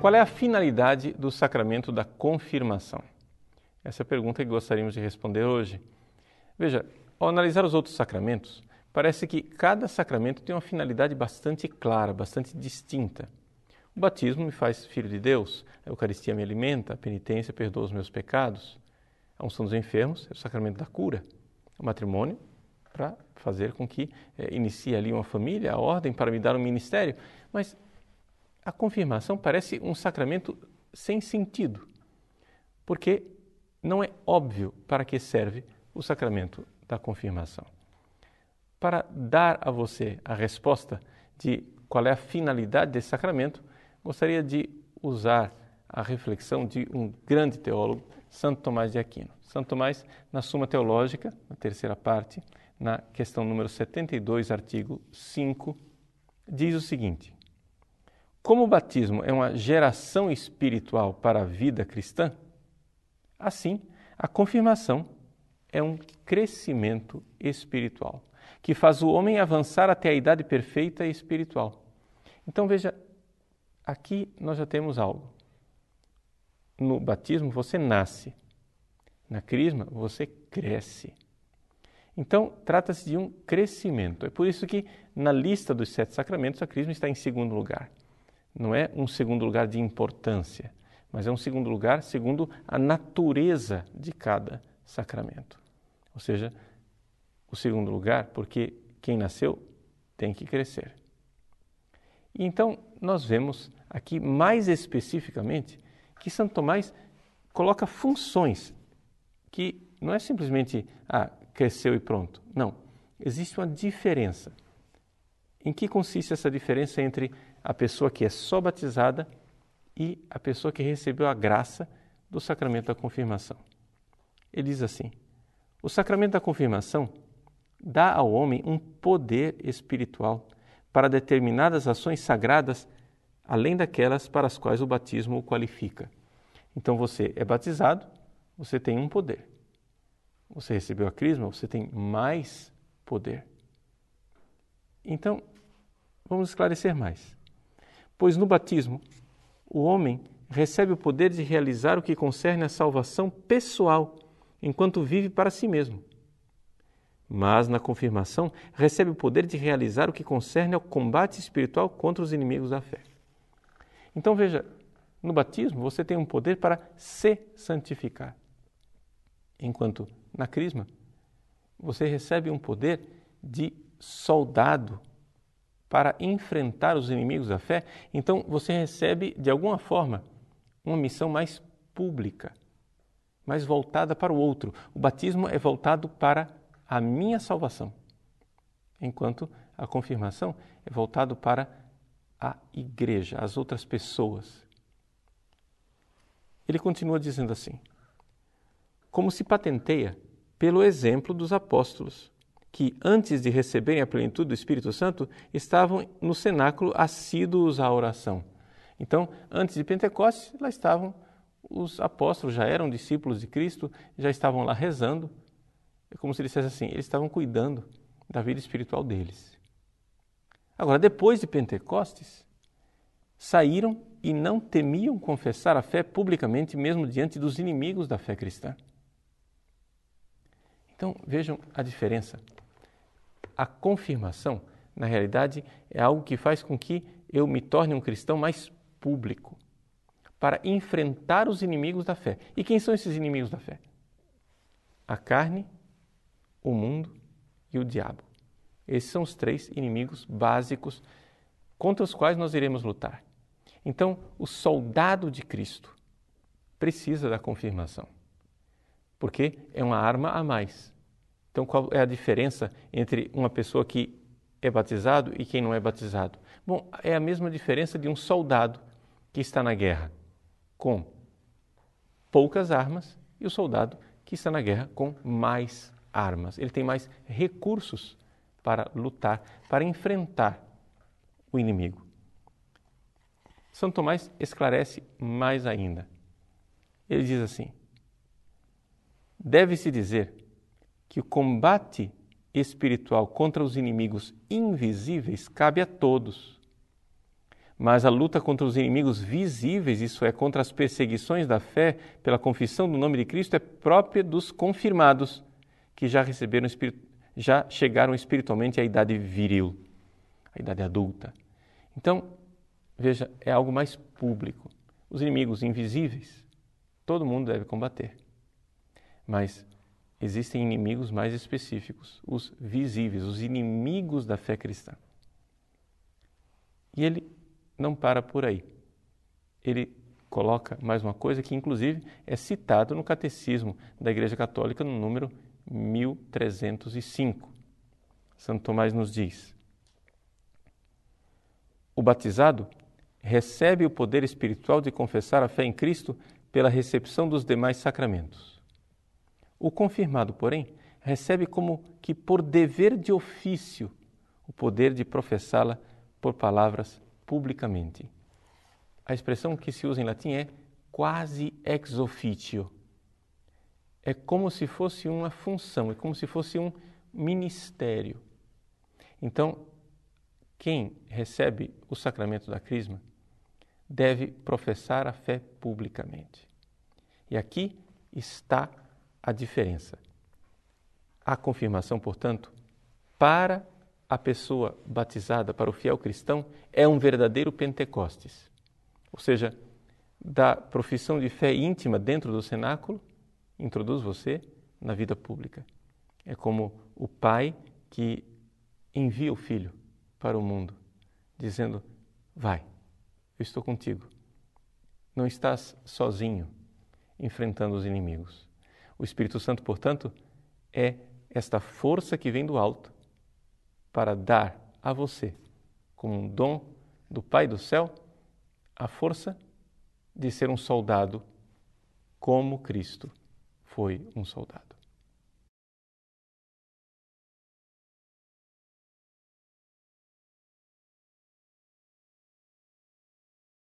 Qual é a finalidade do sacramento da confirmação? Essa é a pergunta que gostaríamos de responder hoje. Veja, ao analisar os outros sacramentos, parece que cada sacramento tem uma finalidade bastante clara, bastante distinta. O batismo me faz filho de Deus, a Eucaristia me alimenta, a penitência perdoa os meus pecados, a unção dos enfermos é o sacramento da cura, o matrimônio para fazer com que é, inicie ali uma família, a ordem para me dar um ministério. Mas a confirmação parece um sacramento sem sentido, porque não é óbvio para que serve o sacramento da confirmação. Para dar a você a resposta de qual é a finalidade desse sacramento, gostaria de usar a reflexão de um grande teólogo, Santo Tomás de Aquino. Santo Tomás, na Suma Teológica, na terceira parte, na questão número 72, artigo 5, diz o seguinte: Como o batismo é uma geração espiritual para a vida cristã, assim a confirmação é um crescimento espiritual, que faz o homem avançar até a idade perfeita e espiritual. Então veja, aqui nós já temos algo. No batismo você nasce, na crisma você cresce. Então, trata-se de um crescimento. É por isso que na lista dos sete sacramentos a crisma está em segundo lugar. Não é um segundo lugar de importância, mas é um segundo lugar segundo a natureza de cada sacramento. Ou seja, o segundo lugar, porque quem nasceu tem que crescer. E então, nós vemos aqui mais especificamente que Santo Tomás coloca funções que não é simplesmente ah, cresceu e pronto. Não. Existe uma diferença. Em que consiste essa diferença entre a pessoa que é só batizada e a pessoa que recebeu a graça do sacramento da confirmação? Ele diz assim: o sacramento da confirmação dá ao homem um poder espiritual para determinadas ações sagradas, além daquelas para as quais o batismo o qualifica. Então você é batizado, você tem um poder. Você recebeu a crisma, você tem mais poder. Então, vamos esclarecer mais. Pois no batismo, o homem recebe o poder de realizar o que concerne a salvação pessoal enquanto vive para si mesmo. Mas na confirmação, recebe o poder de realizar o que concerne ao combate espiritual contra os inimigos da fé. Então veja, no batismo você tem um poder para se santificar, enquanto na crisma você recebe um poder de soldado para enfrentar os inimigos da fé. Então você recebe, de alguma forma, uma missão mais pública mas voltada para o outro. O batismo é voltado para a minha salvação, enquanto a confirmação é voltado para a igreja, as outras pessoas. Ele continua dizendo assim: como se patenteia pelo exemplo dos apóstolos, que antes de receberem a plenitude do Espírito Santo estavam no cenáculo assíduos à oração. Então, antes de Pentecostes, lá estavam os apóstolos já eram discípulos de Cristo, já estavam lá rezando. É como se dissesse assim: eles estavam cuidando da vida espiritual deles. Agora, depois de Pentecostes, saíram e não temiam confessar a fé publicamente, mesmo diante dos inimigos da fé cristã. Então, vejam a diferença. A confirmação, na realidade, é algo que faz com que eu me torne um cristão mais público para enfrentar os inimigos da fé. E quem são esses inimigos da fé? A carne, o mundo e o diabo. Esses são os três inimigos básicos contra os quais nós iremos lutar. Então, o soldado de Cristo precisa da confirmação, porque é uma arma a mais. Então, qual é a diferença entre uma pessoa que é batizado e quem não é batizado? Bom, é a mesma diferença de um soldado que está na guerra com poucas armas e o soldado que está na guerra com mais armas. Ele tem mais recursos para lutar, para enfrentar o inimigo. São Tomás esclarece mais ainda. Ele diz assim: deve-se dizer que o combate espiritual contra os inimigos invisíveis cabe a todos Mas a luta contra os inimigos visíveis, isso é, contra as perseguições da fé pela confissão do nome de Cristo, é própria dos confirmados que já receberam já chegaram espiritualmente à idade viril, à idade adulta. Então, veja, é algo mais público. Os inimigos invisíveis, todo mundo deve combater. Mas existem inimigos mais específicos, os visíveis, os inimigos da fé cristã. E ele não para por aí. Ele coloca mais uma coisa que, inclusive, é citado no Catecismo da Igreja Católica no número 1305. Santo Tomás nos diz: O batizado recebe o poder espiritual de confessar a fé em Cristo pela recepção dos demais sacramentos. O confirmado, porém, recebe como que por dever de ofício o poder de professá-la por palavras publicamente. A expressão que se usa em latim é quasi ex officio. É como se fosse uma função, é como se fosse um ministério. Então, quem recebe o sacramento da Crisma deve professar a fé publicamente. E aqui está a diferença. A confirmação, portanto, para a pessoa batizada, para o fiel cristão, é um verdadeiro Pentecostes. Ou seja, da profissão de fé íntima dentro do cenáculo, introduz você na vida pública. É como o pai que envia o filho para o mundo, dizendo: Vai, eu estou contigo. Não estás sozinho enfrentando os inimigos. O Espírito Santo, portanto, é esta força que vem do alto para dar a você, como um dom do Pai do céu, a força de ser um soldado como Cristo foi um soldado.